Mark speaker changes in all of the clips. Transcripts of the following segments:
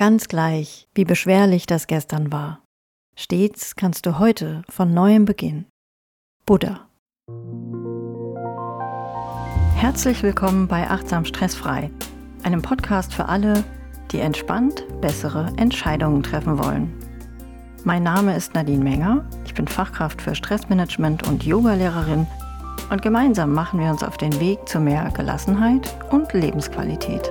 Speaker 1: Ganz gleich, wie beschwerlich das gestern war. Stets kannst du heute von neuem beginnen. Buddha. Herzlich willkommen bei Achtsam Stressfrei, einem Podcast für alle, die entspannt bessere Entscheidungen treffen wollen. Mein Name ist Nadine Menger, ich bin Fachkraft für Stressmanagement und Yogalehrerin und gemeinsam machen wir uns auf den Weg zu mehr Gelassenheit und Lebensqualität.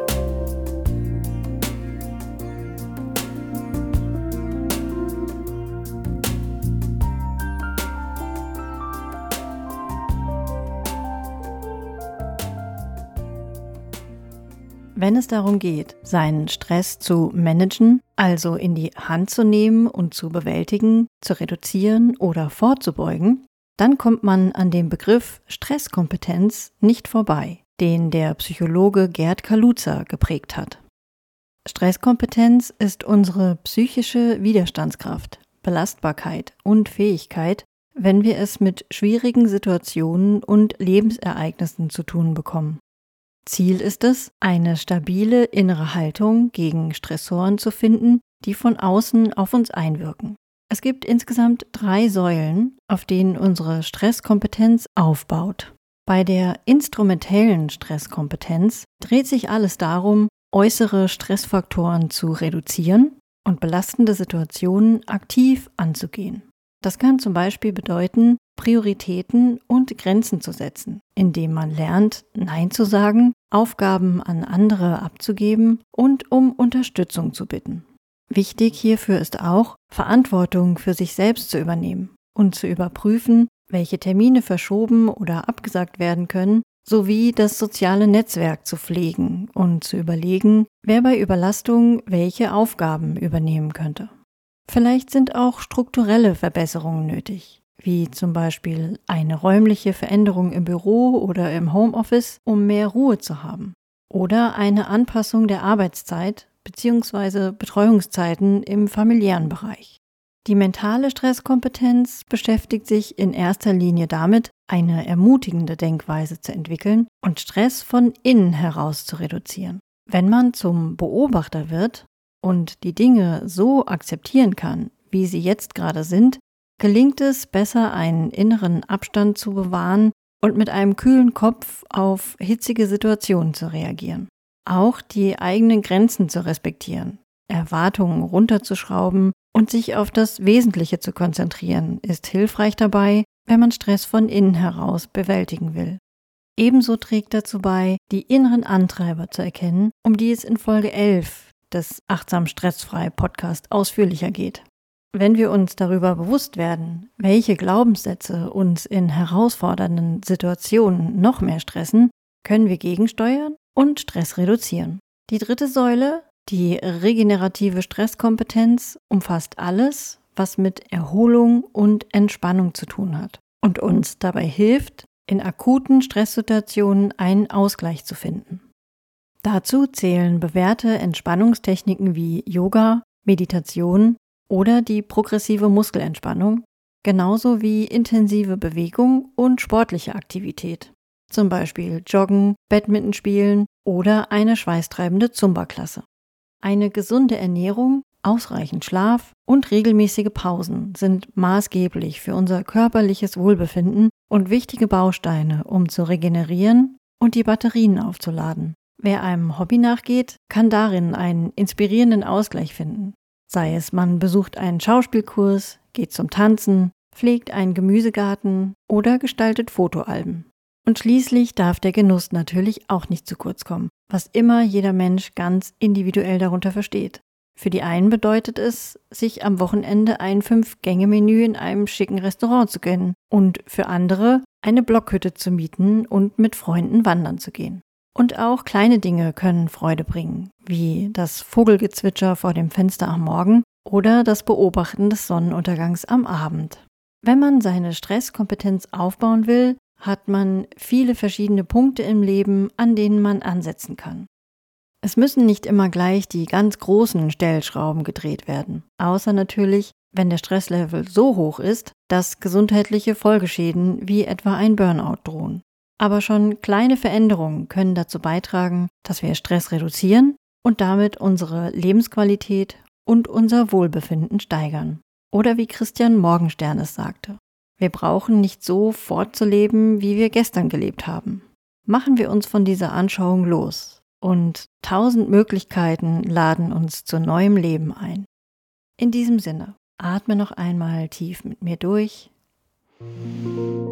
Speaker 1: Wenn es darum geht, seinen Stress zu managen, also in die Hand zu nehmen und zu bewältigen, zu reduzieren oder vorzubeugen, dann kommt man an dem Begriff Stresskompetenz nicht vorbei, den der Psychologe Gerd Kaluza geprägt hat. Stresskompetenz ist unsere psychische Widerstandskraft, Belastbarkeit und Fähigkeit, wenn wir es mit schwierigen Situationen und Lebensereignissen zu tun bekommen. Ziel ist es, eine stabile innere Haltung gegen Stressoren zu finden, die von außen auf uns einwirken. Es gibt insgesamt drei Säulen, auf denen unsere Stresskompetenz aufbaut. Bei der instrumentellen Stresskompetenz dreht sich alles darum, äußere Stressfaktoren zu reduzieren und belastende Situationen aktiv anzugehen. Das kann zum Beispiel bedeuten, Prioritäten und Grenzen zu setzen, indem man lernt, Nein zu sagen, Aufgaben an andere abzugeben und um Unterstützung zu bitten. Wichtig hierfür ist auch, Verantwortung für sich selbst zu übernehmen und zu überprüfen, welche Termine verschoben oder abgesagt werden können, sowie das soziale Netzwerk zu pflegen und zu überlegen, wer bei Überlastung welche Aufgaben übernehmen könnte. Vielleicht sind auch strukturelle Verbesserungen nötig, wie zum Beispiel eine räumliche Veränderung im Büro oder im Homeoffice, um mehr Ruhe zu haben, oder eine Anpassung der Arbeitszeit bzw. Betreuungszeiten im familiären Bereich. Die mentale Stresskompetenz beschäftigt sich in erster Linie damit, eine ermutigende Denkweise zu entwickeln und Stress von innen heraus zu reduzieren. Wenn man zum Beobachter wird, und die Dinge so akzeptieren kann, wie sie jetzt gerade sind, gelingt es besser, einen inneren Abstand zu bewahren und mit einem kühlen Kopf auf hitzige Situationen zu reagieren. Auch die eigenen Grenzen zu respektieren, Erwartungen runterzuschrauben und sich auf das Wesentliche zu konzentrieren, ist hilfreich dabei, wenn man Stress von innen heraus bewältigen will. Ebenso trägt dazu bei, die inneren Antreiber zu erkennen, um die es in Folge 11 des Achtsam Stressfrei Podcast ausführlicher geht. Wenn wir uns darüber bewusst werden, welche Glaubenssätze uns in herausfordernden Situationen noch mehr stressen, können wir gegensteuern und Stress reduzieren. Die dritte Säule, die regenerative Stresskompetenz, umfasst alles, was mit Erholung und Entspannung zu tun hat und uns dabei hilft, in akuten Stresssituationen einen Ausgleich zu finden. Dazu zählen bewährte Entspannungstechniken wie Yoga, Meditation oder die progressive Muskelentspannung, genauso wie intensive Bewegung und sportliche Aktivität, zum Beispiel Joggen, Badminton spielen oder eine schweißtreibende Zumba-Klasse. Eine gesunde Ernährung, ausreichend Schlaf und regelmäßige Pausen sind maßgeblich für unser körperliches Wohlbefinden und wichtige Bausteine, um zu regenerieren und die Batterien aufzuladen. Wer einem Hobby nachgeht, kann darin einen inspirierenden Ausgleich finden. Sei es man besucht einen Schauspielkurs, geht zum Tanzen, pflegt einen Gemüsegarten oder gestaltet Fotoalben. Und schließlich darf der Genuss natürlich auch nicht zu kurz kommen, was immer jeder Mensch ganz individuell darunter versteht. Für die einen bedeutet es, sich am Wochenende ein Fünf-Gänge-Menü in einem schicken Restaurant zu gönnen und für andere eine Blockhütte zu mieten und mit Freunden wandern zu gehen. Und auch kleine Dinge können Freude bringen, wie das Vogelgezwitscher vor dem Fenster am Morgen oder das Beobachten des Sonnenuntergangs am Abend. Wenn man seine Stresskompetenz aufbauen will, hat man viele verschiedene Punkte im Leben, an denen man ansetzen kann. Es müssen nicht immer gleich die ganz großen Stellschrauben gedreht werden, außer natürlich, wenn der Stresslevel so hoch ist, dass gesundheitliche Folgeschäden wie etwa ein Burnout drohen. Aber schon kleine Veränderungen können dazu beitragen, dass wir Stress reduzieren und damit unsere Lebensqualität und unser Wohlbefinden steigern. Oder wie Christian Morgenstern es sagte, wir brauchen nicht so fortzuleben, wie wir gestern gelebt haben. Machen wir uns von dieser Anschauung los und tausend Möglichkeiten laden uns zu neuem Leben ein. In diesem Sinne, atme noch einmal tief mit mir durch. Und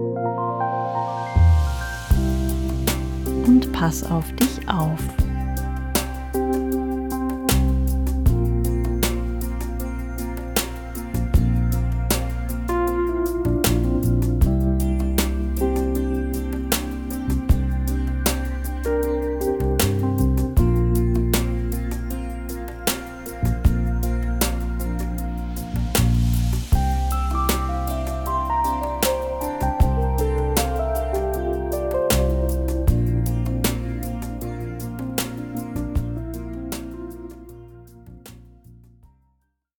Speaker 1: pass auf dich auf.